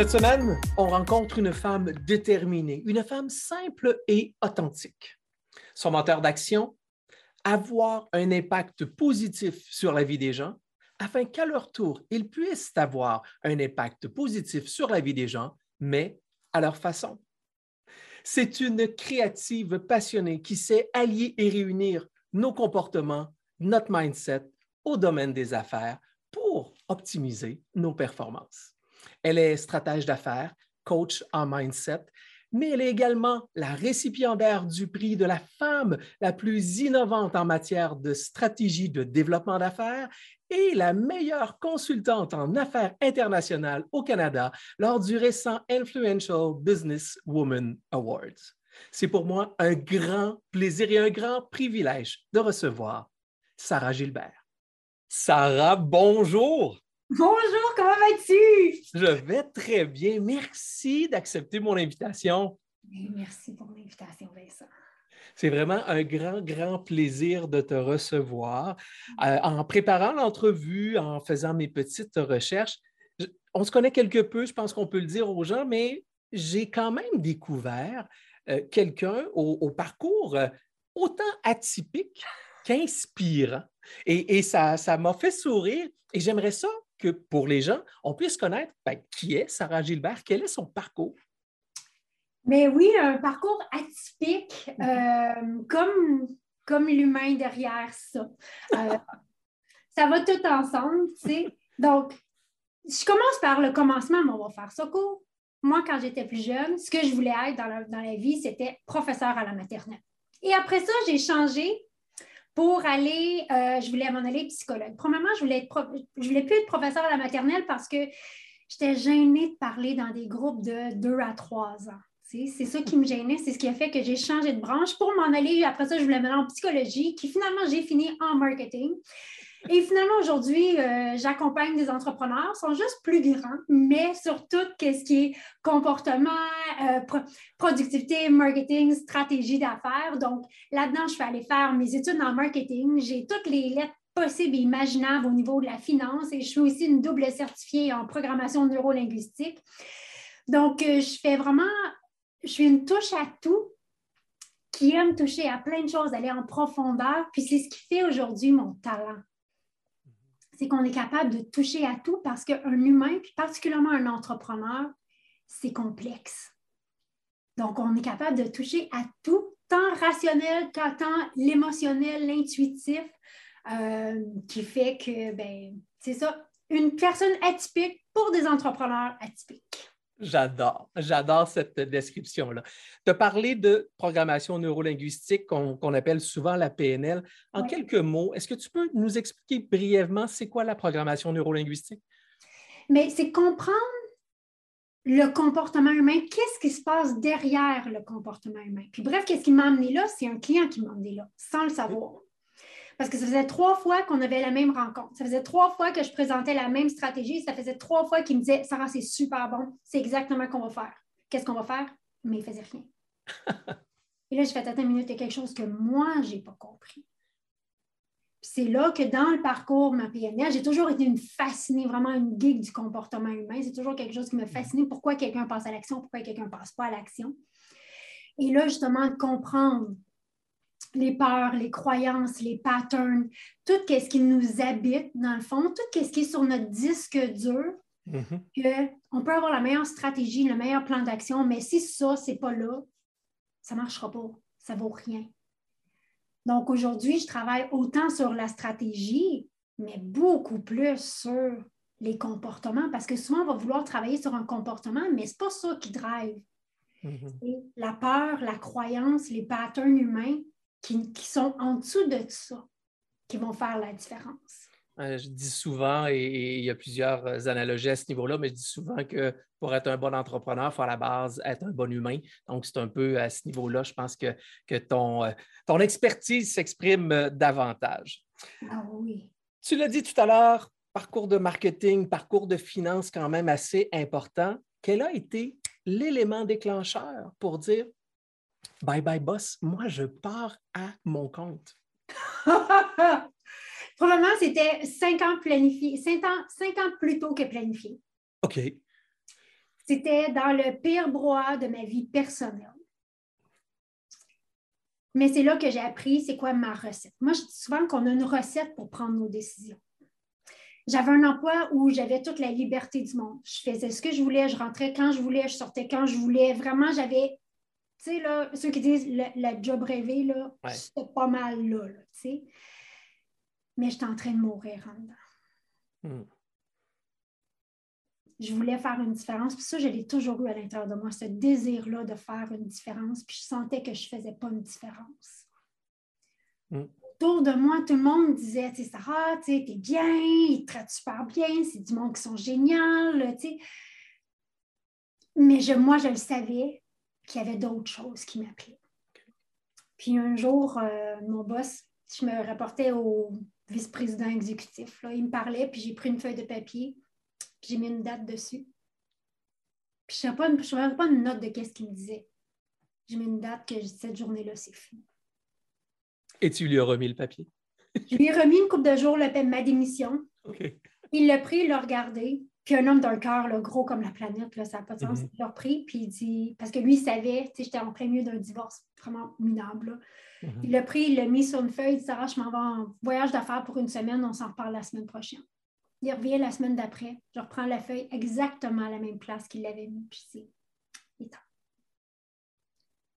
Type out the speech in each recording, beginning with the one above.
Cette semaine, on rencontre une femme déterminée, une femme simple et authentique. Son moteur d'action, avoir un impact positif sur la vie des gens afin qu'à leur tour, ils puissent avoir un impact positif sur la vie des gens, mais à leur façon. C'est une créative passionnée qui sait allier et réunir nos comportements, notre mindset au domaine des affaires pour optimiser nos performances. Elle est stratège d'affaires, coach en mindset, mais elle est également la récipiendaire du prix de la femme la plus innovante en matière de stratégie de développement d'affaires et la meilleure consultante en affaires internationales au Canada lors du récent Influential Business Woman Awards. C'est pour moi un grand plaisir et un grand privilège de recevoir Sarah Gilbert. Sarah, bonjour. Bonjour, comment vas-tu? Je vais très bien. Merci d'accepter mon invitation. Merci pour l'invitation, Vincent. C'est vraiment un grand, grand plaisir de te recevoir. Euh, en préparant l'entrevue, en faisant mes petites recherches, on se connaît quelque peu, je pense qu'on peut le dire aux gens, mais j'ai quand même découvert euh, quelqu'un au, parcours euh, autant atypique qu'inspirant. Et, et ça m'a fait sourire. Et j'aimerais ça que pour les gens, on puisse connaître ben, qui est Sarah Gilbert, quel est son parcours? Mais oui, un parcours atypique, euh, comme, comme l'humain derrière ça. Euh, ça va tout ensemble, tu sais. Donc, je commence par le commencement, mais on va faire ça court. Moi, quand j'étais plus jeune, ce que je voulais être dans la, dans la vie, c'était professeur à la maternelle. Et après ça, j'ai changé pour aller, euh, je voulais m'en aller psychologue. Premièrement, je voulais, je voulais plus être professeur à la maternelle parce que j'étais gênée de parler dans des groupes de 2 à 3 ans. C'est ça qui me gênait, c'est ce qui a fait que j'ai changé de branche pour m'en aller. Après ça, je voulais m'aller en psychologie, qui finalement, j'ai fini en marketing. Et finalement, aujourd'hui, euh, j'accompagne des entrepreneurs, sont juste plus grands, mais surtout, qu'est-ce qui est comportement, euh, productivité, marketing, stratégie d'affaires. Donc, là-dedans, je suis allée faire mes études en marketing. J'ai toutes les lettres possibles et imaginables au niveau de la finance et je suis aussi une double certifiée en programmation neurolinguistique. Donc, euh, je fais vraiment, je suis une touche à tout qui aime toucher à plein de choses, aller en profondeur. Puis c'est ce qui fait aujourd'hui mon talent c'est qu'on est capable de toucher à tout parce qu'un humain, puis particulièrement un entrepreneur, c'est complexe. Donc, on est capable de toucher à tout, tant rationnel qu'à tant l'émotionnel, l'intuitif, euh, qui fait que, ben, c'est ça, une personne atypique pour des entrepreneurs atypiques. J'adore, j'adore cette description-là. Tu as parlé de programmation neurolinguistique qu'on appelle souvent la PNL. En quelques mots, est-ce que tu peux nous expliquer brièvement c'est quoi la programmation neurolinguistique? Mais c'est comprendre le comportement humain, qu'est-ce qui se passe derrière le comportement humain? Puis bref, qu'est-ce qui m'a amené là? C'est un client qui m'a amené là, sans le savoir. Parce que ça faisait trois fois qu'on avait la même rencontre. Ça faisait trois fois que je présentais la même stratégie. Ça faisait trois fois qu'il me disait Sarah, c'est super bon. C'est exactement ce qu'on va faire. Qu'est-ce qu'on va faire? Mais il ne faisait rien. Et là, j'ai fait Attends une minute, il y a quelque chose que moi, je n'ai pas compris. c'est là que dans le parcours ma PNL, j'ai toujours été une fascinée, vraiment une geek du comportement humain. C'est toujours quelque chose qui me fascine. Pourquoi quelqu'un passe à l'action, pourquoi quelqu'un ne passe pas à l'action? Et là, justement, de comprendre les peurs, les croyances, les patterns, tout ce qui nous habite, dans le fond, tout ce qui est sur notre disque dur, mm-hmm. on peut avoir la meilleure stratégie, le meilleur plan d'action, mais si ça, c'est pas là, ça ne marchera pas. ça vaut rien. Donc aujourd'hui, je travaille autant sur la stratégie, mais beaucoup plus sur les comportements, parce que souvent, on va vouloir travailler sur un comportement, mais ce n'est pas ça qui drive. Mm-hmm. La peur, la croyance, les patterns humains qui, qui, sont en dessous de ça qui vont faire la différence. Je dis souvent, et il y a plusieurs analogies à ce niveau-là, mais je dis souvent que pour être un bon entrepreneur, il faut à la base être un bon humain. Donc, c'est un peu à ce niveau-là, je pense que, que ton, euh, ton expertise s'exprime euh, davantage. Ah oui. Tu l'as dit tout à l'heure, parcours de marketing, parcours de finance quand même assez important. Quel a été l'élément déclencheur pour dire Bye bye boss, moi je pars à mon compte? Probablement, c'était cinq ans planifié, cinq ans, cinq ans plus tôt que planifié. OK. C'était dans le pire brouhaha de ma vie personnelle. Mais c'est là que j'ai appris c'est quoi ma recette. Moi, je dis souvent qu'on a une recette pour prendre nos décisions. J'avais un emploi où j'avais toute la liberté du monde. Je faisais ce que je voulais, je rentrais quand je voulais, je sortais quand je voulais. Vraiment, j'avais, tu sais, là, ceux qui disent le, job rêvé, là, c'était pas mal là, tu sais. Mais j'étais en train de mourir en dedans. Hmm je voulais faire une différence. Puis ça, je l'ai toujours eu à l'intérieur de moi, ce désir-là de faire une différence. Puis je sentais que je ne faisais pas une différence. Mm. Autour de moi, tout le monde disait, tu sais, Sarah, tu es bien, ils te traitent super bien, c'est du monde qui sont géniaux, tu sais. Mais je, moi, je le savais qu'il y avait d'autres choses qui m'appelaient. Puis un jour, euh, mon boss, je me rapportais au vice-président exécutif. Là, il me parlait, puis j'ai pris une feuille de papier j'ai mis une date dessus. Puis je ne pas, pas une note de qu'est-ce qu'il me disait. J'ai mis une date que cette journée-là, c'est fini. Et tu lui as remis le papier? je lui ai remis une coupe de jours le, ma démission. Il l'a pris, il l'a regardé. Puis un homme d'un cœur, gros comme la planète, là, ça n'a pas de sens. Mm-hmm. Il l'a pris, puis il dit, parce que lui, il savait, j'étais en plein milieu d'un divorce vraiment minable. Mm-hmm. Il l'a pris, il l'a mis sur une feuille, il dit, Sarah, je m'en vais en voyage d'affaires pour une semaine, on s'en reparle la semaine prochaine. Il revient la semaine d'après. Je reprends la feuille exactement à la même place qu'il l'avait mis. Puis c'est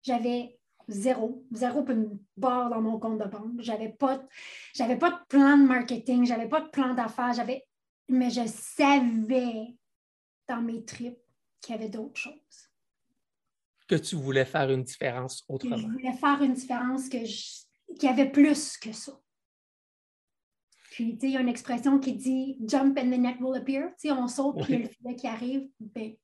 J'avais zéro, zéro barre dans mon compte de banque. J'avais pas, j'avais pas de plan de marketing, j'avais pas de plan d'affaires, j'avais, mais je savais dans mes tripes qu'il y avait d'autres choses. Que tu voulais faire une différence autrement. je voulais faire une différence que qu'il y avait plus que ça. Puis, il y a une expression qui dit jump and the net will appear. on saute, puis il y a le filet qui arrive. Ben,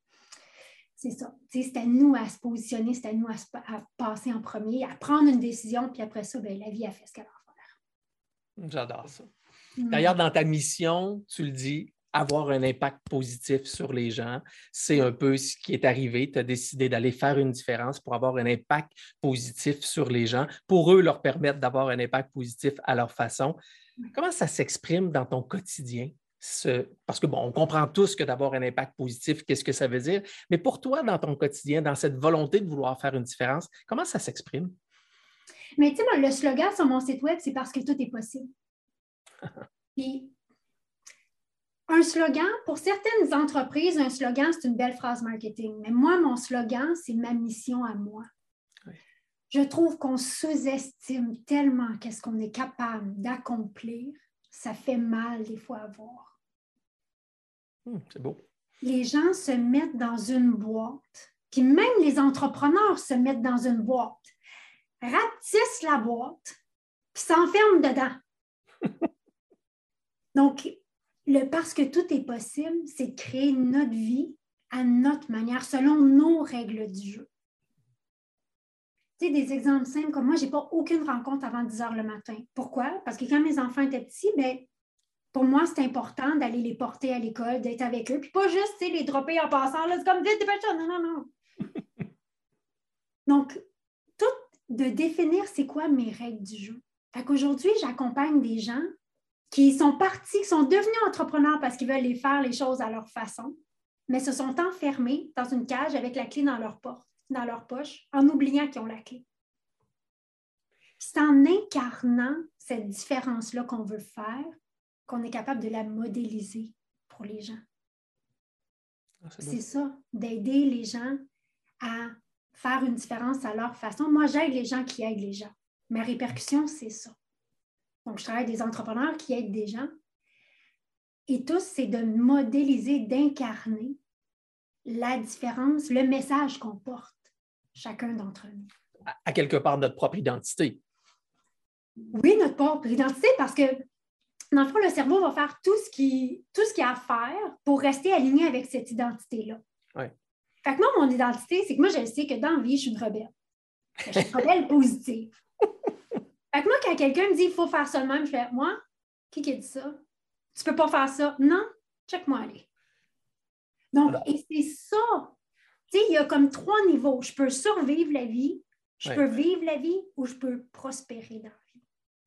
c'est ça. c'est à nous à se positionner, c'est à nous à, passer en premier, à prendre une décision, puis après ça, ben, la vie a fait ce qu'elle a à faire. J'adore ça. Mm. D'ailleurs, dans ta mission, tu le dis, avoir un impact positif sur les gens. C'est un peu ce qui est arrivé. Tu as décidé d'aller faire une différence pour avoir un impact positif sur les gens, pour eux leur permettre d'avoir un impact positif à leur façon. Comment ça s'exprime dans ton quotidien? parce que, bon, on comprend tous que d'avoir un impact positif, qu'est-ce que ça veut dire, mais pour toi, dans ton quotidien, dans cette volonté de vouloir faire une différence, comment ça s'exprime? Mais tu sais, le slogan sur mon site web, c'est parce que tout est possible. Puis, un slogan, pour certaines entreprises, un slogan, c'est une belle phrase marketing. Mais moi, mon slogan, c'est ma mission à moi je trouve qu'on sous-estime tellement qu'est-ce qu'on est capable d'accomplir. Ça fait mal des fois à voir. Hmm, c'est beau. Les gens se mettent dans une boîte, puis même les entrepreneurs se mettent dans une boîte, rapetissent la boîte, puis s'enferment dedans. Donc, le parce que tout est possible, c'est de créer notre vie à notre manière, selon nos règles du jeu des exemples simples comme moi, je n'ai pas aucune rencontre avant 10 heures le matin. Pourquoi? Parce que quand mes enfants étaient petits, bien, pour moi, c'est important d'aller les porter à l'école, d'être avec eux, puis pas juste les dropper en passant. C'est comme vite, dépêche Non, non, non. Donc, tout de définir c'est quoi mes règles du jeu. Fait qu'aujourd'hui, j'accompagne des gens qui sont partis, qui sont devenus entrepreneurs parce qu'ils veulent les faire les choses à leur façon, mais se sont enfermés dans une cage avec la clé dans leur porte dans leur poche en oubliant qu'ils ont la clé. C'est en incarnant cette différence-là qu'on veut faire qu'on est capable de la modéliser pour les gens. Ah, c'est ça, d'aider les gens à faire une différence à leur façon. Moi, j'aide les gens qui aident les gens. Ma répercussion, c'est ça. Donc, je travaille avec des entrepreneurs qui aident des gens. Et tous, c'est de modéliser, d'incarner la différence, le message qu'on porte, chacun d'entre nous. À quelque part, notre propre identité. Oui, notre propre identité, parce que dans le fond, le cerveau va faire tout ce qui tout ce qu'il a à faire pour rester aligné avec cette identité-là. Ouais. Fait que moi, mon identité, c'est que moi, je sais que dans la vie, je suis une rebelle. Je suis une rebelle positive. Fait que moi, quand quelqu'un me dit il faut faire ça de même, je fais Moi, qui qui a dit ça? Tu peux pas faire ça? Non, check-moi aller. Donc, et c'est ça. Tu sais, il y a comme trois niveaux. Je peux survivre la vie, je peux vivre la vie ou je peux prospérer dans la vie.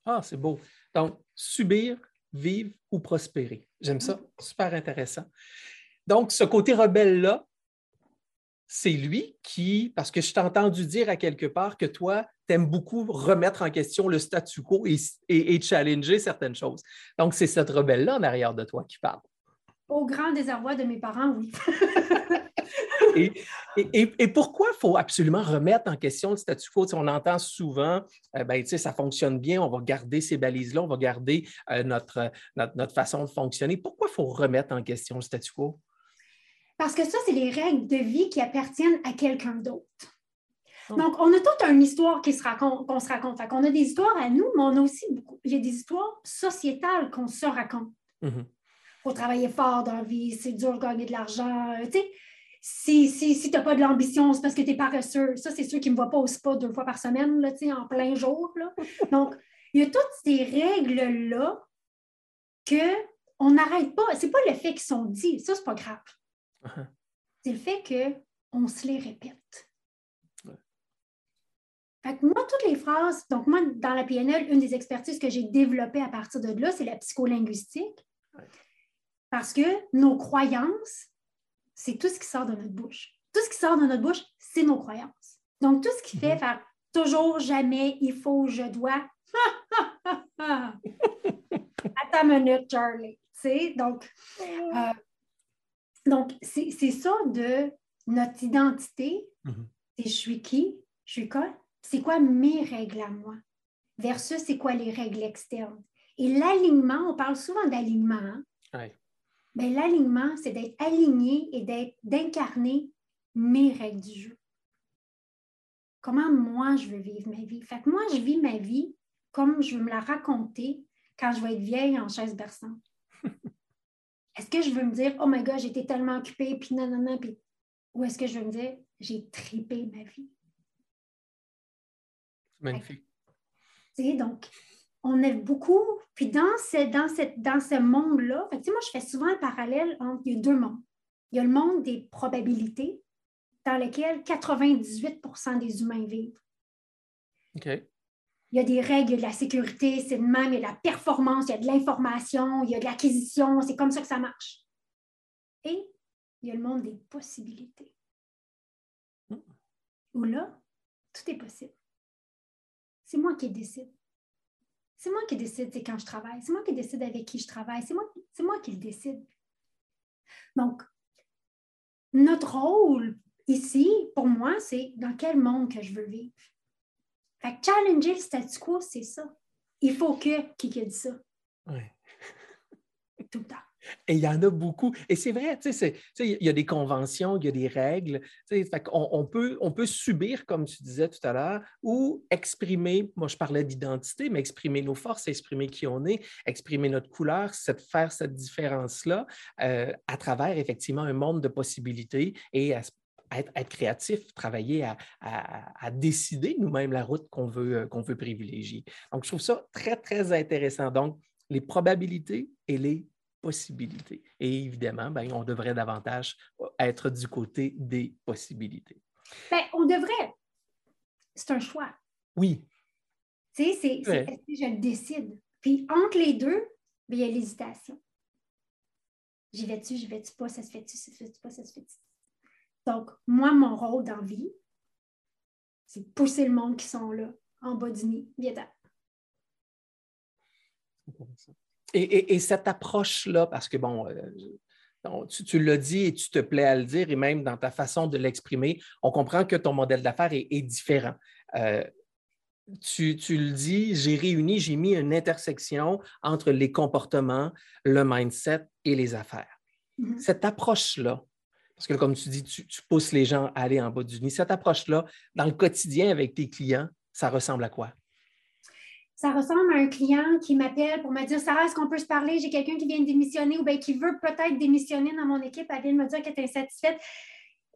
Ah, c'est beau. Donc, subir, vivre ou prospérer. J'aime ça. Super intéressant. Donc, ce côté rebelle-là, c'est lui qui, parce que je t'ai entendu dire à quelque part que toi, tu aimes beaucoup remettre en question le statu quo et, challenger certaines choses. Donc, c'est cette rebelle-là en arrière de toi qui parle. Au grand désarroi de mes parents, oui. et, pourquoi il faut absolument remettre en question le statu quo? on entend souvent, euh, ben, ça fonctionne bien, on va garder ces balises-là, on va garder euh, notre, notre, façon de fonctionner. Pourquoi il faut remettre en question le statu quo? Parce que ça, c'est les règles de vie qui appartiennent à quelqu'un d'autre. Donc, on a toute une histoire qui se raconte, qu'on se raconte. Fait on a des histoires à nous, mais on a aussi beaucoup, il y a des histoires sociétales qu'on se raconte. Il mm-hmm. faut travailler fort dans la vie, c'est dur de gagner de l'argent. Tu sais, si, si, si tu n'as pas de l'ambition, c'est parce que tu es paresseux. Ça, c'est ceux qui ne me voient pas au spa deux fois par semaine, là, en plein jour. Là. Donc, il y a toutes ces règles-là qu'on n'arrête pas. Ce n'est pas le fait qu'ils sont dit, ça, c'est pas grave. C'est le fait qu'on se les répète. Fait que moi, toutes les phrases, donc moi, dans la PNL, une des expertises que j'ai développées à partir de là, c'est la psycholinguistique. Parce que nos croyances, c'est tout ce qui sort de notre bouche. Tout ce qui sort de notre bouche, c'est nos croyances. Donc, tout ce qui fait mm-hmm. faire toujours, jamais, il faut, je dois. Attends une minute, Charlie. donc, euh, donc, c'est ça de notre identité. Mm-hmm. C'est je suis qui, je suis quoi, c'est quoi mes règles à moi, versus c'est quoi les règles externes? Et l'alignement, on parle souvent d'alignement. Hein? Ben, l'alignement, c'est d'être aligné et d'incarner mes règles du jeu. Comment moi je veux vivre ma vie? Fait que moi, je vis ma vie comme je veux me la raconter quand je vais être vieille en chaise berçante. Est-ce que je veux me dire, oh my God, j'étais tellement occupée, puis non, non, non, puis. Ou est-ce que je veux me dire, j'ai tripé ma vie? Magnifique. Tu donc, on est beaucoup. Puis dans ce, dans cette, dans ce monde-là, moi, je fais souvent le parallèle entre il y a deux mondes. Il y a le monde des probabilités, dans lequel 98% des humains vivent. OK il y a des règles, il y a de la sécurité, c'est de même, il y a de la performance, il y a de l'information, il y a de l'acquisition, c'est comme ça que ça marche. Et il y a le monde des possibilités. Où là, tout est possible. C'est moi qui décide. C'est moi qui décide quand je travaille. C'est moi qui décide avec qui je travaille. C'est moi, c'est moi qui le décide. Donc, notre rôle ici, pour moi, c'est dans quel monde que je veux vivre. Fait que challenger le statu quo, c'est ça. Il faut que qui dit ça. Oui. Tout le temps. Et il y en a beaucoup. Et c'est vrai, tu sais, il y a des conventions, il y a des règles. Fait on, on, peut, on peut subir, comme tu disais tout à l'heure, ou exprimer, moi je parlais d'identité, mais exprimer nos forces, exprimer qui on est, exprimer notre couleur, cette, faire cette différence-là euh, à travers effectivement un monde de possibilités et à, être, créatif, travailler à, décider nous-mêmes la route qu'on veut, euh, qu'on veut privilégier. Donc, je trouve ça très, très intéressant. Donc, les probabilités et les possibilités. Et évidemment, ben, on devrait davantage euh, être du côté des possibilités. Bien, on devrait. C'est un choix. Oui. Tu sais, c'est est-ce que je le décide? Puis entre les deux, ben, il y a l'hésitation. J'y vais-tu, j'y vais-tu pas, ça se fait-tu, ça se fait-tu pas, ça se fait-tu? Donc, moi, mon rôle dans la vie, c'est de pousser le monde qui sont là, en bas du nid. Viens et, et, cette approche-là, parce que bon, euh, tu, l'as dit et tu te plais à le dire, et même dans ta façon de l'exprimer, on comprend que ton modèle d'affaires est, différent. Euh, tu, le dis, j'ai réuni, j'ai mis une intersection entre les comportements, le mindset et les affaires. Mm-hmm. Cette approche-là, parce que comme tu dis, tu, tu, pousses les gens à aller en bas du nid, cette approche-là, dans le quotidien avec tes clients, ça ressemble à quoi? ça ressemble à un client qui m'appelle pour me dire Sarah, est-ce qu'on peut se parler? J'ai quelqu'un qui vient de démissionner ou bien qui veut peut-être démissionner dans mon équipe. Elle vient de me dire qu'elle est insatisfaite.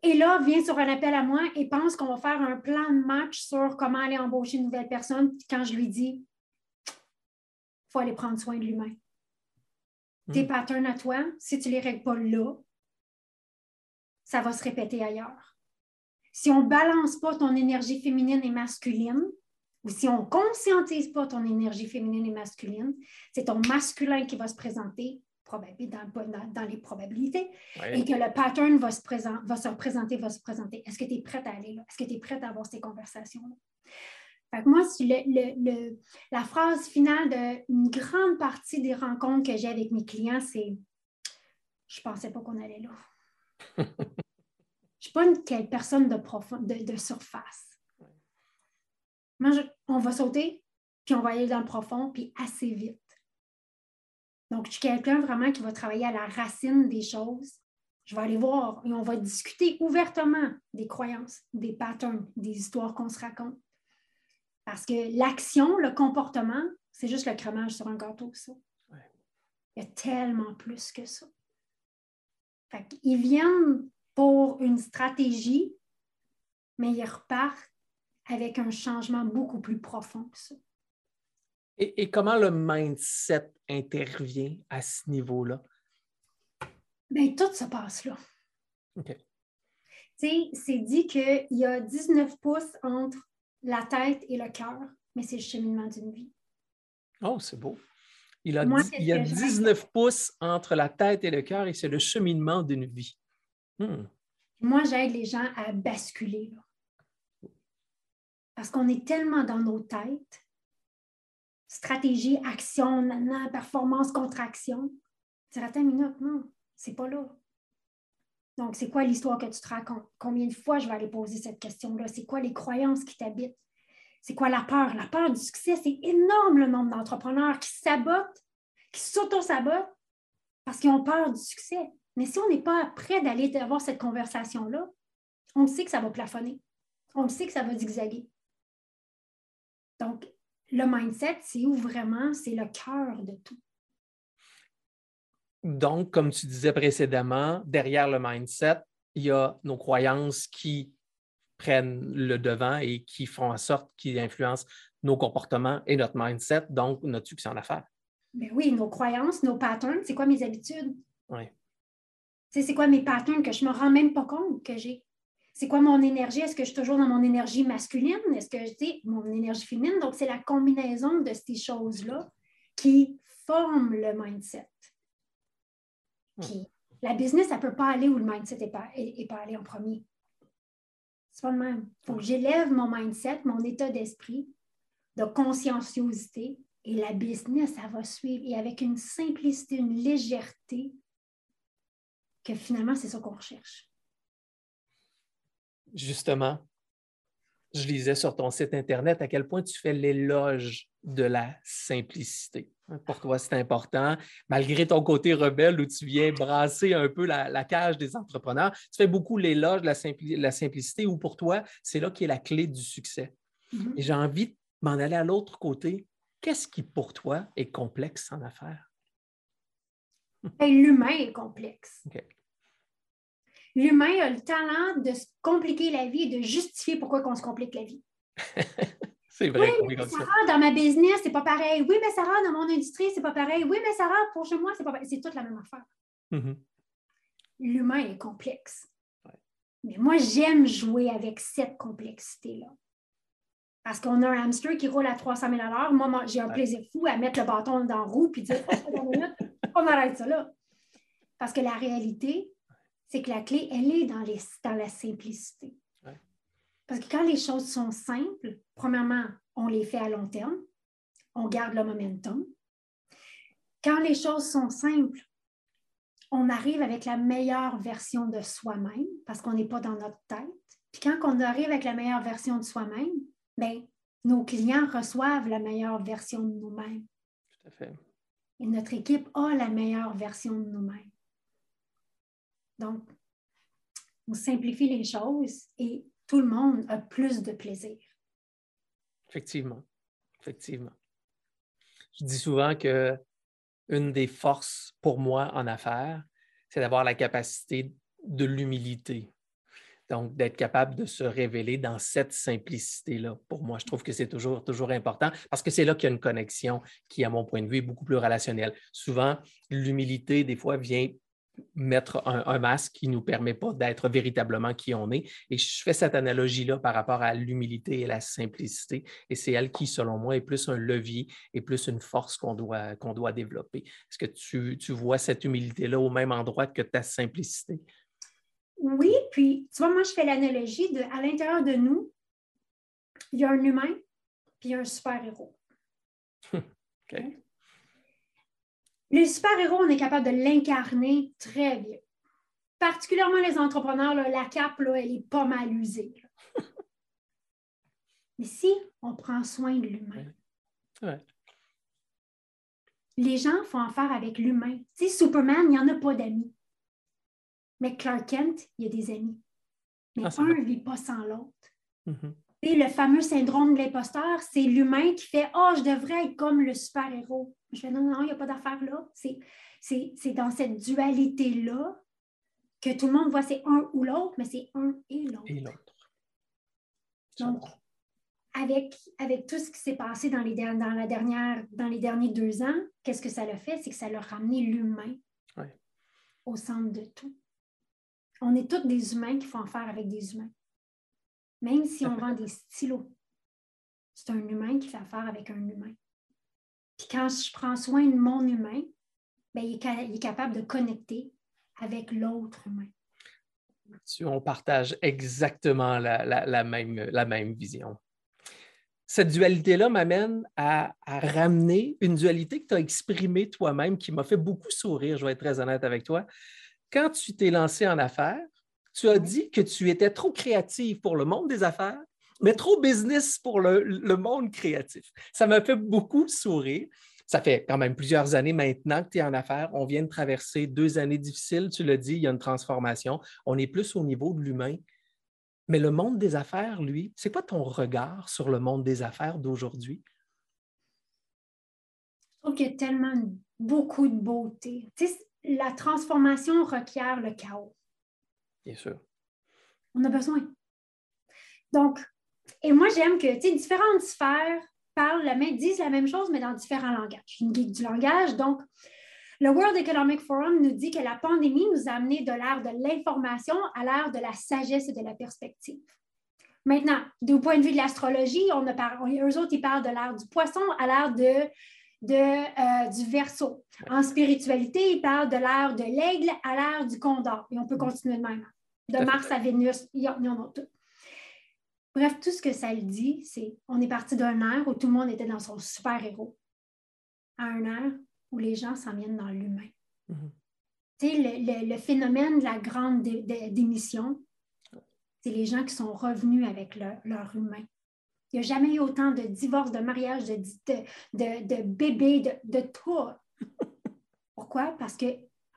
Et là, vient sur un appel à moi et pense qu'on va faire un plan de match sur comment aller embaucher une nouvelle personne. Quand je lui dis il faut aller prendre soin de l'humain. Hmm. Tes patterns à toi, si tu ne les règles pas là, ça va se répéter ailleurs. Si on ne balance pas ton énergie féminine et masculine, ou si on ne conscientise pas ton énergie féminine et masculine, c'est ton masculin qui va se présenter dans, dans, les probabilités et que le pattern va se, présent, va se représenter, va se présenter. Est-ce que tu es prête à aller là? Est-ce que tu es prête à avoir ces conversations-là? Fait que moi, le, la phrase finale d'une grande partie des rencontres que j'ai avec mes clients, c'est Je ne pensais pas qu'on allait là. Je ne suis pas une personne de, profond, de, de surface. Moi, on va sauter, puis on va aller dans le profond, puis assez vite. Donc, je suis quelqu'un vraiment qui va travailler à la racine des choses. Je vais aller voir et on va discuter ouvertement des croyances, des patterns, des histoires qu'on se raconte. Parce que l'action, le comportement, c'est juste le crémage sur un gâteau, ça. Il y a tellement plus que ça. Ils viennent pour une stratégie, mais ils repartent avec un changement beaucoup plus profond que ça. Et, comment le mindset intervient à ce niveau-là? Bien, tout se passe là. OK. Tu sais, c'est dit qu'il y a 19 pouces entre la tête et le cœur, mais c'est le cheminement d'une vie. Oh, c'est beau. Il, il y a 19 pouces entre la tête et le cœur et c'est le cheminement d'une vie. Hmm. Moi, j'aide les gens à basculer. Là. Parce qu'on est tellement dans nos têtes. Stratégie, action, performance, contraction. Tu attends une minute, non, c'est pas là. Donc, c'est quoi l'histoire que tu te racontes? Combien de fois je vais aller poser cette question-là? C'est quoi les croyances qui t'habitent? C'est quoi la peur? La peur du succès, c'est énorme le nombre d'entrepreneurs qui sabotent, qui s'auto-sabotent parce qu'ils ont peur du succès. Mais si on n'est pas prêt d'aller avoir cette conversation-là, on sait que ça va plafonner. On sait que ça va zigzaguer. Donc, le mindset, c'est où vraiment c'est le cœur de tout. Donc, comme tu disais précédemment, derrière le mindset, il y a nos croyances qui prennent le devant et qui font en sorte qu'ils influencent nos comportements et notre mindset, donc notre succès en affaires. Ben oui, nos croyances, nos patterns, c'est quoi mes habitudes? Oui. C'est quoi mes patterns que je ne me rends même pas compte que j'ai? c'est quoi mon énergie? Est-ce que je suis toujours dans mon énergie masculine? Est-ce que je mon énergie féminine? Donc, c'est la combinaison de ces choses-là qui forment le mindset. Puis, la business, elle ne peut pas aller où le mindset n'est pas, pas allé en premier. C'est pas le même. Il faut que j'élève mon mindset, mon état d'esprit, de conscienciosité, et la business, ça va suivre. Et avec une simplicité, une légèreté, que finalement, c'est ça qu'on recherche justement, je lisais sur ton site Internet à quel point tu fais l'éloge de la simplicité. Pour toi, c'est important. Malgré ton côté rebelle où tu viens brasser un peu la, cage des entrepreneurs, tu fais beaucoup l'éloge de la, simplicité où pour toi, c'est là qui est la clé du succès. Mm-hmm. Et j'ai envie de m'en aller à l'autre côté. Qu'est-ce qui, pour toi, est complexe en affaires? Ben, l'humain est complexe l'humain a le talent de se compliquer la vie et de justifier pourquoi on se complique la vie. c'est vrai. Oui, mais Sarah, dans ma business, c'est pas pareil. Oui, mais Sarah, dans mon industrie, c'est pas pareil. Oui, mais Sarah, pour chez moi, c'est pas pareil. C'est toute la même affaire. Mm-hmm. L'humain est complexe. Mais moi, j'aime jouer avec cette complexité-là. Parce qu'on a un hamster qui roule à 300 000 à l'heure. Moi, j'ai un plaisir fou à mettre le bâton dans la roue et dire oh, on arrête ça là. Parce que la réalité, c'est que la clé, elle est dans, les, dans la simplicité. Parce que quand les choses sont simples, premièrement, on les fait à long terme, on garde le momentum. Quand les choses sont simples, on arrive avec la meilleure version de soi-même parce qu'on n'est pas dans notre tête. Puis quand on arrive avec la meilleure version de soi-même, ben, nos clients reçoivent la meilleure version de nous-mêmes. Tout à fait. Et notre équipe a la meilleure version de nous-mêmes. Donc, on simplifie les choses et tout le monde a plus de plaisir. Effectivement. Effectivement. Je dis souvent que une des forces pour moi en affaires, c'est d'avoir la capacité de l'humilité. Donc, d'être capable de se révéler dans cette simplicité-là. Pour moi, je trouve que c'est toujours, toujours important parce que c'est là qu'il y a une connexion qui, à mon point de vue, est beaucoup plus relationnelle. Souvent, l'humilité, des fois, vient mettre un, masque qui ne nous permet pas d'être véritablement qui on est. Et je fais cette analogie-là par rapport à l'humilité et la simplicité. Et c'est elle qui, selon moi, est plus un levier et plus une force qu'on doit, qu'on doit développer. Est-ce que tu, tu vois cette humilité-là au même endroit que ta simplicité? Oui, puis tu vois, moi, je fais l'analogie de à l'intérieur de nous, il y a un humain, puis il y a un super-héros. OK. Les super-héros, on est capable de l'incarner très bien. Particulièrement les entrepreneurs, la cape, là, elle est pas mal usée. Mais si on prend soin de l'humain, les gens font affaire avec l'humain. Tu sais, Superman, il n'y en a pas d'amis. Mais Clark Kent, il y a des amis. Mais ah, un ne vit pas sans l'autre. Mm-hmm. Et le fameux syndrome de l'imposteur, c'est l'humain qui fait Oh, je devrais être comme le super-héros. Je fais non, non, il n'y a pas d'affaire là. C'est dans cette dualité-là que tout le monde voit c'est un ou l'autre, mais c'est un et l'autre. Et l'autre. Donc, avec, avec tout ce qui s'est passé dans les, dans, la dernière, dans les derniers deux ans, qu'est-ce que ça l'a fait? C'est que ça l'a ramené l'humain au centre de tout. On est tous des humains qui font affaire avec des humains. Même si on vend des stylos, c'est un humain qui fait affaire avec un humain. Puis quand je prends soin de mon humain, bien, il, est, capable de connecter avec l'autre humain. On partage exactement la, même, la même vision. Cette dualité-là m'amène à, à, ramener une dualité que tu as exprimée toi-même qui m'a fait beaucoup sourire, je vais être très honnête avec toi. Quand tu t'es lancé en affaires, tu as dit que tu étais trop créative pour le monde des affaires, mais trop business pour le, monde créatif. Ça m'a fait beaucoup sourire. Ça fait quand même plusieurs années maintenant que tu es en affaires. On vient de traverser deux années difficiles, tu l'as dit, il y a une transformation. On est plus au niveau de l'humain. Mais le monde des affaires, lui, c'est quoi ton regard sur le monde des affaires d'aujourd'hui? Je trouve qu'il y a tellement beaucoup de beauté. la transformation requiert le chaos. Bien sûr. On a besoin. Donc, et moi, j'aime que, différentes sphères parlent la même, disent la même chose, mais dans différents langages. Une geek du langage, donc le World Economic Forum nous dit que la pandémie nous a amené de l'ère de l'information à l'ère de la sagesse et de la perspective. Maintenant, du point de vue de l'astrologie, on a eux autres, ils parlent de l'ère du poisson à l'ère de, de euh, du verso. En spiritualité, ils parlent de l'ère de l'aigle à l'ère du condor. Et on peut continuer de même de Mars à Vénus, il y en a tout. Bref, tout ce que ça le dit, c'est on est parti d'un air où tout le monde était dans son super-héros à un air où les gens s'en viennent dans l'humain. Mm-hmm. Tu sais, le, phénomène de la grande démission, c'est les gens qui sont revenus avec leur humain. Il n'y a jamais eu autant de divorces, de mariages, de, de, de bébés, de, de tout. Pourquoi? Parce que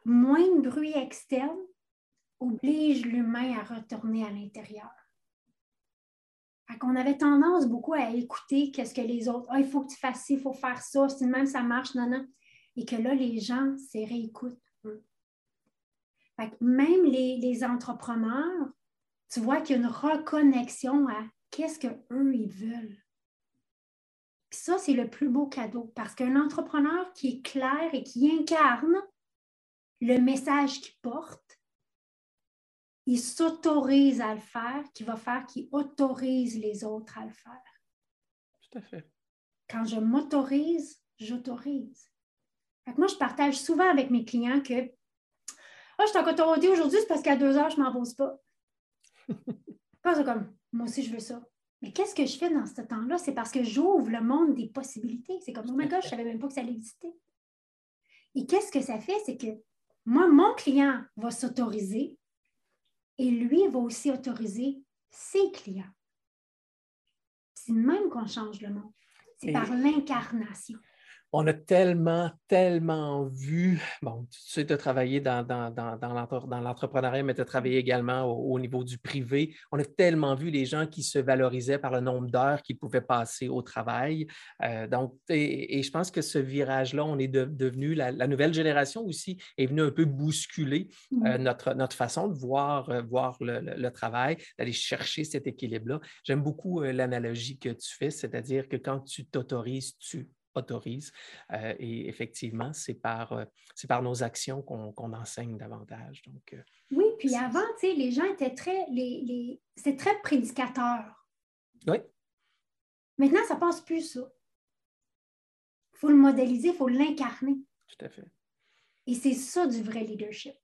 moins de bruit externe, oblige l'humain à retourner à l'intérieur. On avait tendance beaucoup à écouter qu'est-ce que les autres, ah, il faut que tu fasses ci, il faut faire ça, si même ça marche, non, non. Et que là, les gens se réécoutent. même les, entrepreneurs, tu vois qu'il y a une reconnexion à qu'est-ce qu'eux, ils veulent. Ça, c'est le plus beau cadeau parce qu'un entrepreneur qui est clair et qui incarne le message qu'il porte, il s'autorise à le faire, qui va faire qu'il autorise les autres à le faire. Tout à fait. Quand je m'autorise, j'autorise. Moi, je partage souvent avec mes clients que oh, je suis en autorité aujourd'hui, c'est parce qu'à deux heures, je ne m'en pose pas. pas comme moi aussi, je veux ça. Mais qu'est-ce que je fais dans ce temps-là? C'est parce que j'ouvre le monde des possibilités. C'est comme, oh my God, je ne savais même pas que ça existait. Et qu'est-ce que ça fait? C'est que moi, mon client va s'autoriser et lui va aussi autoriser ses clients. C'est même qu'on change le monde. C'est par l'incarnation on a tellement, tellement vu, bon, tu sais, tu as travaillé dans, dans, dans, l'entrepreneuriat, mais tu as travaillé également au, niveau du privé. On a tellement vu les gens qui se valorisaient par le nombre d'heures qu'ils pouvaient passer au travail. Euh, donc, et, je pense que ce virage-là, on est devenu, la, nouvelle génération aussi est venue un peu bousculer euh, mmh. notre, notre façon de voir, euh, voir le, travail, d'aller chercher cet équilibre-là. J'aime beaucoup l'analogie que tu fais, c'est-à-dire que quand tu t'autorises, tu autorise. Euh, et effectivement, c'est par, euh, par nos actions qu'on enseigne davantage. Donc, euh, oui, puis avant, les gens étaient très, les, les... c'était très prédicateur. Oui. Maintenant, ça passe plus ça. Il faut le modéliser, il faut l'incarner. Tout à fait. Et c'est ça du vrai leadership.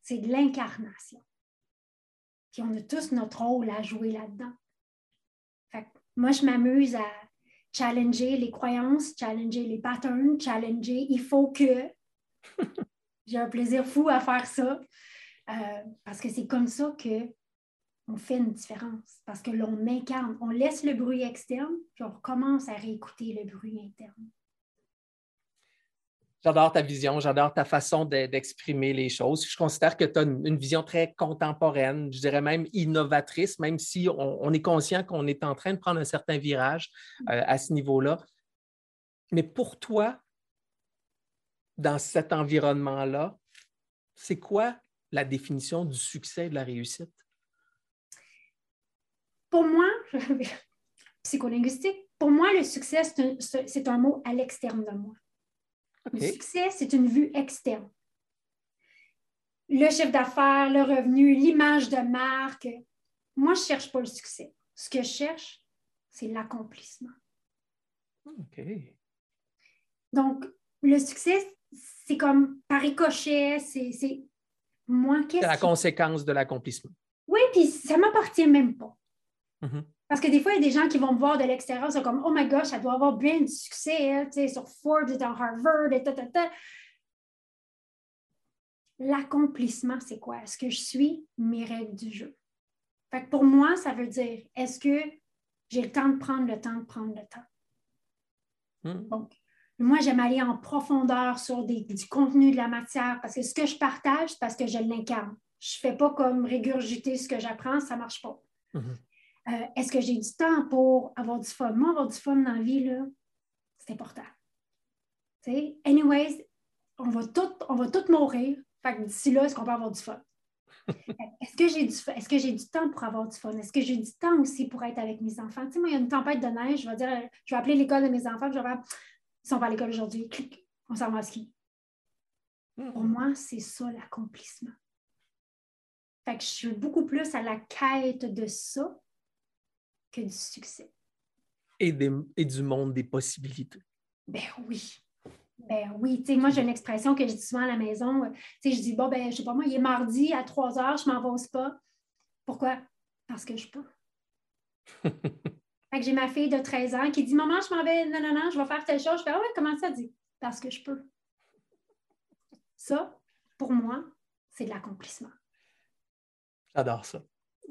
C'est de l'incarnation. Puis on a tous notre rôle à jouer là-dedans. moi, je m'amuse à, challenger les croyances, challenger les patterns, challenger. Il faut que. J'ai un plaisir fou à faire ça euh, parce que c'est comme ça que on fait une différence parce que l'on incarne, on laisse le bruit externe puis on recommence à réécouter le bruit interne. J'adore ta vision, j'adore ta façon d'exprimer les choses. Je considère que tu as une, vision très contemporaine, je dirais même innovatrice, même si on, est conscient qu'on est en train de prendre un certain virage euh, à ce niveau-là. Mais pour toi, dans cet environnement-là, c'est quoi la définition du succès et de la réussite? Pour moi, psycholinguistique, pour moi, le succès, c'est un mot à l'externe de moi. Le succès, c'est une vue externe. Le chiffre d'affaires, le revenu, l'image de marque. Moi, je ne cherche pas le succès. Ce que je cherche, c'est l'accomplissement. OK. Donc, le succès, c'est comme par ricochet, c'est moi, qu'est-ce C'est la conséquence de l'accomplissement. Oui, puis ça ne m'appartient même pas. Mm-hmm. Parce que des fois, il y a des gens qui vont me voir de l'extérieur, c'est comme Oh my gosh, ça doit avoir bien du succès, hein, sais, sur Forbes et dans Harvard et ta, ta, ta. L'accomplissement, c'est quoi? Est-ce que je suis mes règles du jeu? Fait que pour moi, ça veut dire est-ce que j'ai le temps de prendre le temps de prendre le temps? Hmm. Donc, moi, j'aime aller en profondeur sur des, du contenu de la matière parce que ce que je partage, c'est parce que je l'incarne. Je ne fais pas comme régurgiter ce que j'apprends, ça ne marche pas. Mm-hmm. Euh, est-ce que j'ai du temps pour avoir du fun? Moi, avoir du fun dans la vie, c'est important. anyways, on va tout, on va tout mourir. Fait que d'ici là, est-ce qu'on peut avoir du fun? est-ce que j'ai du Est-ce que j'ai du temps pour avoir du fun? Est-ce que j'ai du temps aussi pour être avec mes enfants? Tu sais, moi, il y a une tempête de neige, je vais dire, je vais appeler l'école de mes enfants, je vais dire, ils sont pas à l'école aujourd'hui, clic, on s'en va à ski. Hmm. Pour moi, c'est ça l'accomplissement. Fait que je suis beaucoup plus à la quête de ça que du succès. Et, et du monde des possibilités. Ben oui. Ben oui, tu sais, moi j'ai une expression que je dis souvent à la maison. Tu sais, je dis, bon, ben, je sais pas moi, il est mardi à 3 heures, je m'en vais au spa. Pourquoi? Parce que je peux. fait que j'ai ma fille de 13 ans qui dit, maman, je m'en vais, non, non, non, je vais faire telle chose. Je fais, ah ouais, comment ça dit? Parce que je peux. Ça, pour moi, c'est de l'accomplissement. J'adore ça.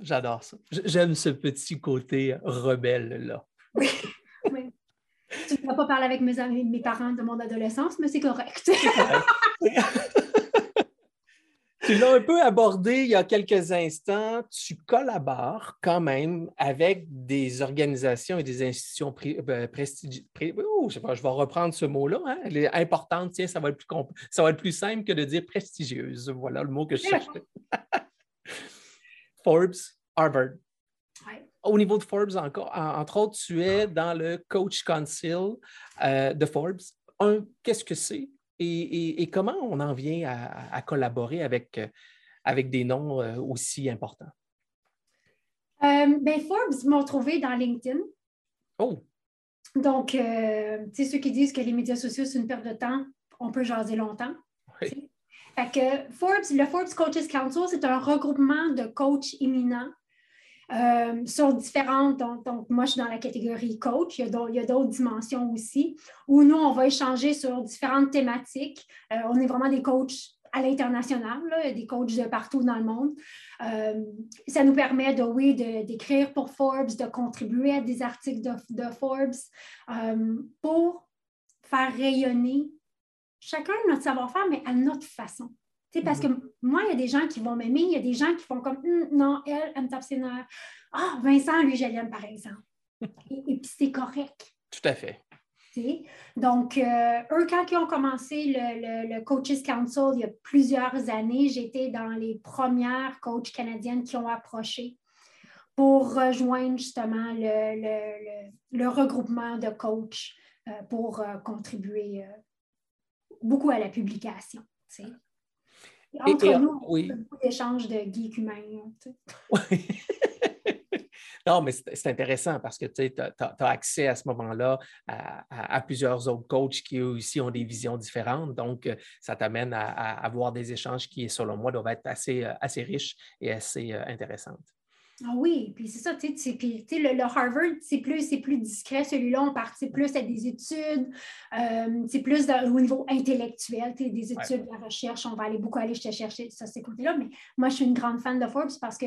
J'adore ça. J'aime ce petit côté rebelle-là. Oui, oui. Tu ne vas pas parler avec mes, amis, mes parents de mon adolescence, mais c'est correct. tu l'as un peu abordé il y a quelques instants. Tu collabores quand même avec des organisations et des institutions euh, prestigieuses. Oh, je, vais reprendre ce mot-là. Hein. Elle est importante. Tiens, ça va, être plus ça va être plus simple que de dire prestigieuse. Voilà le mot que je cherchais. Forbes, Harvard. Au niveau de Forbes, encore, entre autres, tu es dans le Coach Council euh, de Forbes. Un, qu'est-ce que c'est? Et, comment on en vient à, collaborer avec, euh, avec des noms euh, aussi importants? ben Forbes m'ont trouvé dans LinkedIn. Oh! Donc, tu sais, ceux qui disent que les médias sociaux, c'est une perte de temps, on peut jaser longtemps. Oui. Fait que Forbes, le Forbes Coaches Council, c'est un regroupement de coachs éminents euh, sur différentes. Donc, moi, je suis dans la catégorie coach. Il y a d'autres dimensions aussi, où nous, on va échanger sur différentes thématiques. Euh, on est vraiment des coachs à l'international, des coachs de partout dans le monde. Euh, ça nous permet de, oui, d'écrire pour Forbes, de contribuer à des articles de, de Forbes pour faire rayonner chacun notre savoir-faire, mais à notre façon parce que mhm. moi, il y a des gens qui vont m'aimer, il y a des gens qui font comme hum, non, elle, elle me tape ses nerfs. Ah, Vincent, lui, je l'aime, par exemple. et, puis c'est correct. Tout à fait. Donc, euh, eux, quand ils ont commencé le, le, Coaches Council il y a plusieurs années, j'étais dans les premières coachs canadiennes qui ont approché pour rejoindre justement le, le regroupement de coachs euh, pour euh, contribuer beaucoup à la publication. Entre nous, oui. beaucoup d'échanges de geeks humains. Oui. non, mais c'est intéressant parce que tu as, accès à ce moment-là à, plusieurs autres coachs qui, eux aussi, ont des visions différentes. Donc, euh, ça t'amène à, avoir des échanges qui, selon moi, doivent être assez, euh, assez riches et assez euh, intéressantes. Ah oui, puis c'est ça, tu sais, le, le, Harvard, c'est plus, plus discret, celui-là, on participe plus à des études, euh, c'est plus au niveau intellectuel, des études, de la recherche, on va aller beaucoup aller chercher ça, ces côtés-là, mais moi, je suis une grande fan de Forbes parce que,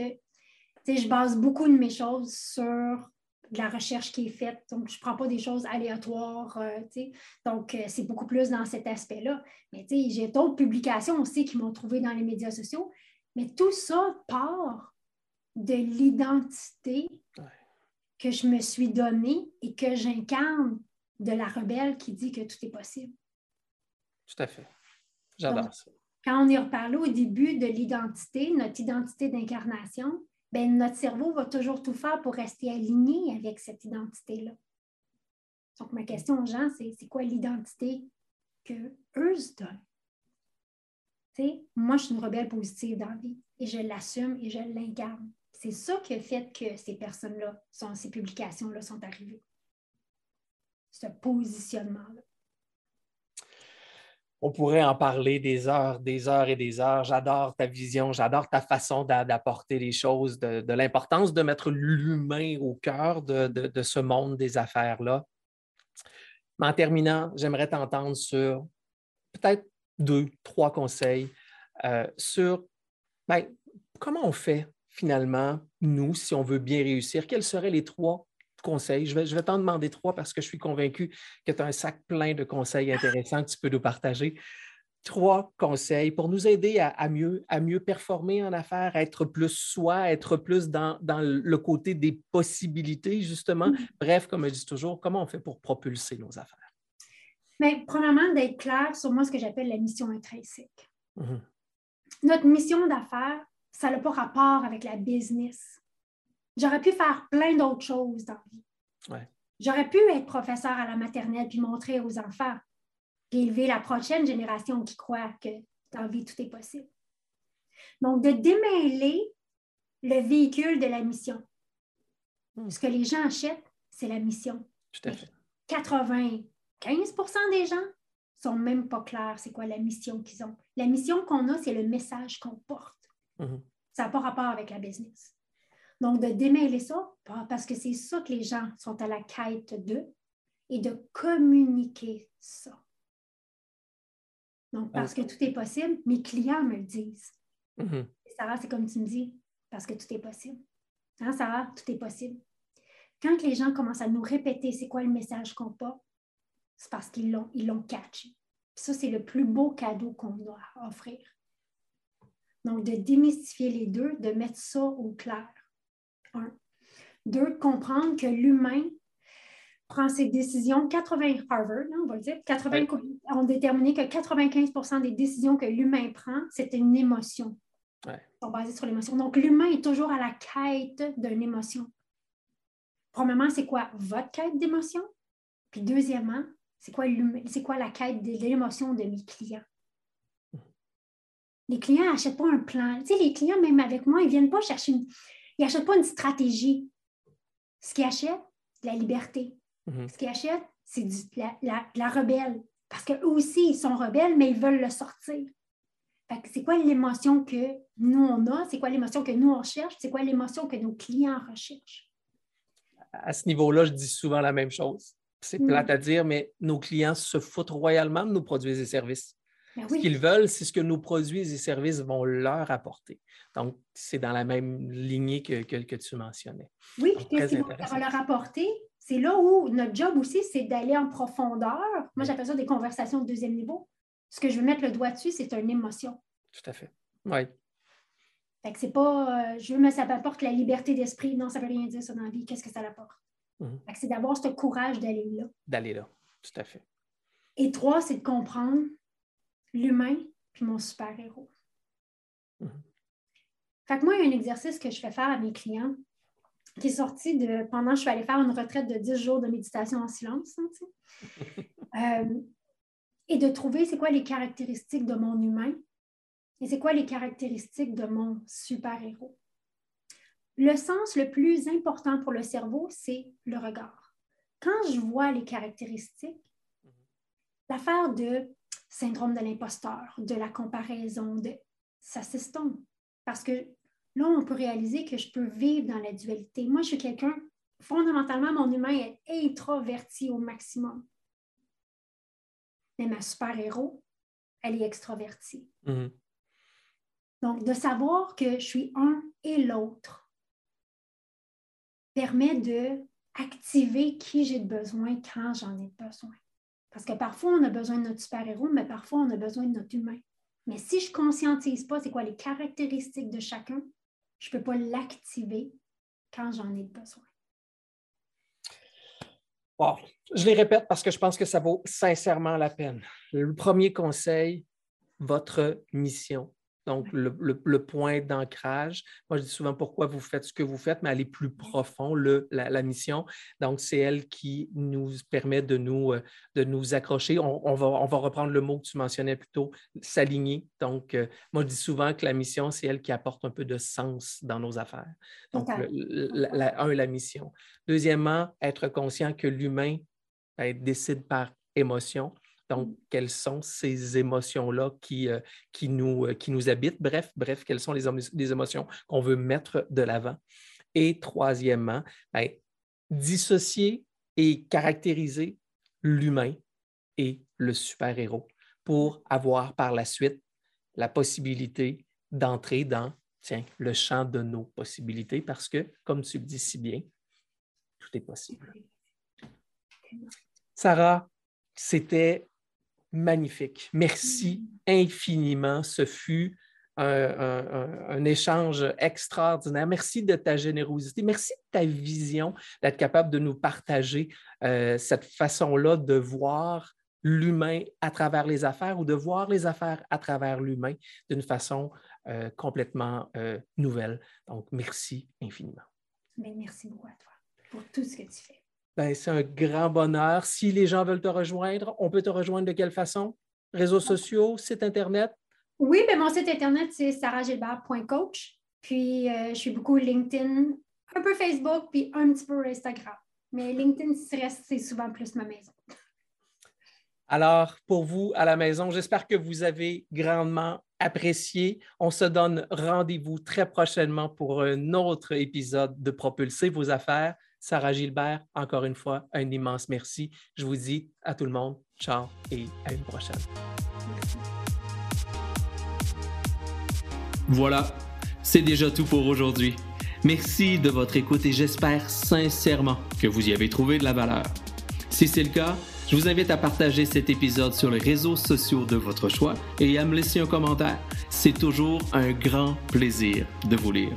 je base beaucoup de mes choses sur la recherche qui est faite, donc je ne prends pas des choses aléatoires, euh, donc euh, c'est beaucoup plus dans cet aspect-là. Mais j'ai d'autres publications aussi qui m'ont trouvé dans les médias sociaux, mais tout ça part de l'identité que je me suis donnée et que j'incarne de la rebelle qui dit que tout est possible. Tout à fait. J'adore ça. Quand on y reparlé au début de l'identité, notre identité d'incarnation, ben, notre cerveau va toujours tout faire pour rester aligné avec cette identité-là. Donc, ma question aux gens, c'est c'est quoi l'identité que eux se donnent? moi, je suis une rebelle positive dans la vie et je l'assume et je l'incarne. C'est ça qui a fait que ces personnes-là, ces publications-là sont arrivées. Ce positionnement-là. On pourrait en parler des heures, des heures et des heures. J'adore ta vision, j'adore ta façon d'apporter les choses, de, l'importance de mettre l'humain au cœur de, ce monde des affaires-là. Mais en terminant, j'aimerais t'entendre sur peut-être deux, trois conseils euh, sur ben, comment on fait finalement, nous, si on veut bien réussir, quels seraient les trois conseils? Je vais, je vais t'en demander trois parce que je suis convaincu que tu as un sac plein de conseils intéressants que tu peux nous partager. Trois conseils pour nous aider à, mieux, à mieux performer en affaires, à être plus soi, être plus dans, le côté des possibilités, justement. Mm. Bref, comme je dis toujours, comment on fait pour propulser nos affaires? Mais premièrement, d'être clair sur moi ce que j'appelle la mission intrinsèque. Mm-hmm. Notre mission d'affaires, ça n'a pas rapport avec la business. J'aurais pu faire plein d'autres choses dans la vie. J'aurais pu être professeur à la maternelle puis montrer aux enfants, puis élever la prochaine génération qui croit que dans la vie, tout est possible. Donc, de démêler le véhicule de la mission. Hmm. Ce que les gens achètent, c'est la mission. Tout à fait. 95 des gens sont même pas clairs c'est quoi la mission qu'ils ont. La mission qu'on a, c'est le message qu'on porte. Mhm. Ça n'a pas rapport avec la business. Donc, de démêler ça, parce que c'est ça que les gens sont à la quête d'eux, et de communiquer ça. Donc, parce que tout est possible, mes clients me le disent. Mhm. Sarah, c'est comme tu me dis, parce que tout est possible. Hein, Sarah, tout est possible. Quand les gens commencent à nous répéter c'est quoi le message qu'on porte, c'est parce qu'ils l'ont, ils l'ont catché. ça, c'est le plus beau cadeau qu'on doit offrir. Donc, de démystifier les deux, de mettre ça au clair. Un. Deux, de comprendre que l'humain prend ses décisions, 80 Harvard, hein, on va le dire, 80, ont déterminé que 95% des décisions que l'humain prend, c'est une émotion. Sont basées sur l'émotion. Donc, l'humain est toujours à la quête d'une émotion. Premièrement, c'est quoi votre quête d'émotion? Puis deuxièmement, c'est quoi, quoi la quête de l'émotion de mes clients? Les clients n'achètent pas un plan. Tu sais, les clients, même avec moi, ils ne viennent pas chercher une... Ils n'achètent pas une stratégie. Ce qu'ils achètent, c'est la liberté. Mm-hmm. Ce qu'ils achètent, c'est la, la, rebelle. Parce qu'eux aussi, ils sont rebelles, mais ils veulent le sortir. c'est quoi l'émotion que nous, on a? C'est quoi l'émotion que nous, on cherche? C'est quoi l'émotion que nos clients recherchent? À ce niveau-là, je dis souvent la même chose. C'est mm. plate à dire, mais nos clients se foutent royalement de nos produits et services. Ben ce qu'ils veulent, c'est ce que nos produits et services vont leur apporter. Donc, c'est dans la même lignée que, que, tu mentionnais. Oui, qu'est-ce qu'ils vont leur apporter? C'est là où notre job aussi, c'est d'aller en profondeur. Moi, j'appelle ça des conversations de deuxième niveau. Ce que je veux mettre le doigt dessus, c'est une émotion. Tout à fait. Oui. Fait que c'est pas, euh, je veux, mais ça m'apporte la liberté d'esprit. Non, ça ne veut rien dire ça dans la vie. Qu'est-ce que ça l'apporte? Mhm. C'est d'avoir ce courage d'aller là. D'aller là, tout à fait. Et trois, c'est de comprendre l'humain puis mon super-héros. Mhm. Fait que moi, il y a un exercice que je fais faire à mes clients qui est sorti de pendant que je suis allée faire une retraite de 10 jours de méditation en silence. Hein, euh, et de trouver c'est quoi les caractéristiques de mon humain et c'est quoi les caractéristiques de mon super-héros. Le sens le plus important pour le cerveau, c'est le regard. Quand je vois les caractéristiques, l'affaire de syndrome de l'imposteur, de la comparaison, de, ça s'estompe. Parce que là, on peut réaliser que je peux vivre dans la dualité. Moi, je suis quelqu'un, fondamentalement, mon humain est introverti au maximum. Mais ma super-héros, elle est extrovertie. Mm-hmm. Donc, de savoir que je suis un et l'autre, permet de activer qui j'ai besoin quand j'en ai besoin. Parce que parfois, on a besoin de notre super-héros, mais parfois, on a besoin de notre humain. Mais si je ne conscientise pas c'est quoi les caractéristiques de chacun, je ne peux pas l'activer quand j'en ai besoin. Je les répète parce que je pense que ça vaut sincèrement la peine. Le premier conseil, votre mission. Donc, le, point d'ancrage. Moi, je dis souvent pourquoi vous faites ce que vous faites, mais aller plus profond, le, la, mission. Donc, c'est elle qui nous permet de nous, euh, de nous accrocher. On, va, on va reprendre le mot que tu mentionnais plus tôt, s'aligner. Donc, euh, moi, je dis souvent que la mission, c'est elle qui apporte un peu de sens dans nos affaires. Donc, la, un, la mission. Deuxièmement, être conscient que l'humain ben, décide par émotion. Donc, quelles sont ces émotions-là qui, euh, qui, nous, euh, qui nous habitent? Bref, bref, quelles sont les, émotions qu'on veut mettre de l'avant? Et troisièmement, ben, dissocier et caractériser l'humain et le super-héros pour avoir par la suite la possibilité d'entrer dans tiens, le champ de nos possibilités parce que, comme tu le dis si bien, tout est possible. Sarah, c'était magnifique. Merci infiniment. Ce fut un, échange extraordinaire. Merci de ta générosité. Merci de ta vision, d'être capable de nous partager euh, cette façon-là de voir l'humain à travers les affaires ou de voir les affaires à travers l'humain d'une façon euh, complètement euh, nouvelle. Donc, merci infiniment. merci beaucoup à toi pour tout ce que tu fais. Ben, c'est un grand bonheur. Si les gens veulent te rejoindre, on peut te rejoindre de quelle façon? Réseaux sociaux, site Internet? Oui, ben mon site Internet, c'est sarahgilbert.coach. Puis, euh, je suis beaucoup LinkedIn, un peu Facebook, puis un petit peu Instagram. Mais LinkedIn, c'est souvent plus ma maison. Alors, pour vous à la maison, j'espère que vous avez grandement apprécié. On se donne rendez-vous très prochainement pour un autre épisode de Propulser vos affaires. Sarah Gilbert, encore une fois, un immense merci. Je vous dis à tout le monde, ciao et à une prochaine. Voilà, c'est déjà tout pour aujourd'hui. Merci de votre écoute et j'espère sincèrement que vous y avez trouvé de la valeur. Si c'est le cas, je vous invite à partager cet épisode sur les réseaux sociaux de votre choix et à me laisser un commentaire. C'est toujours un grand plaisir de vous lire.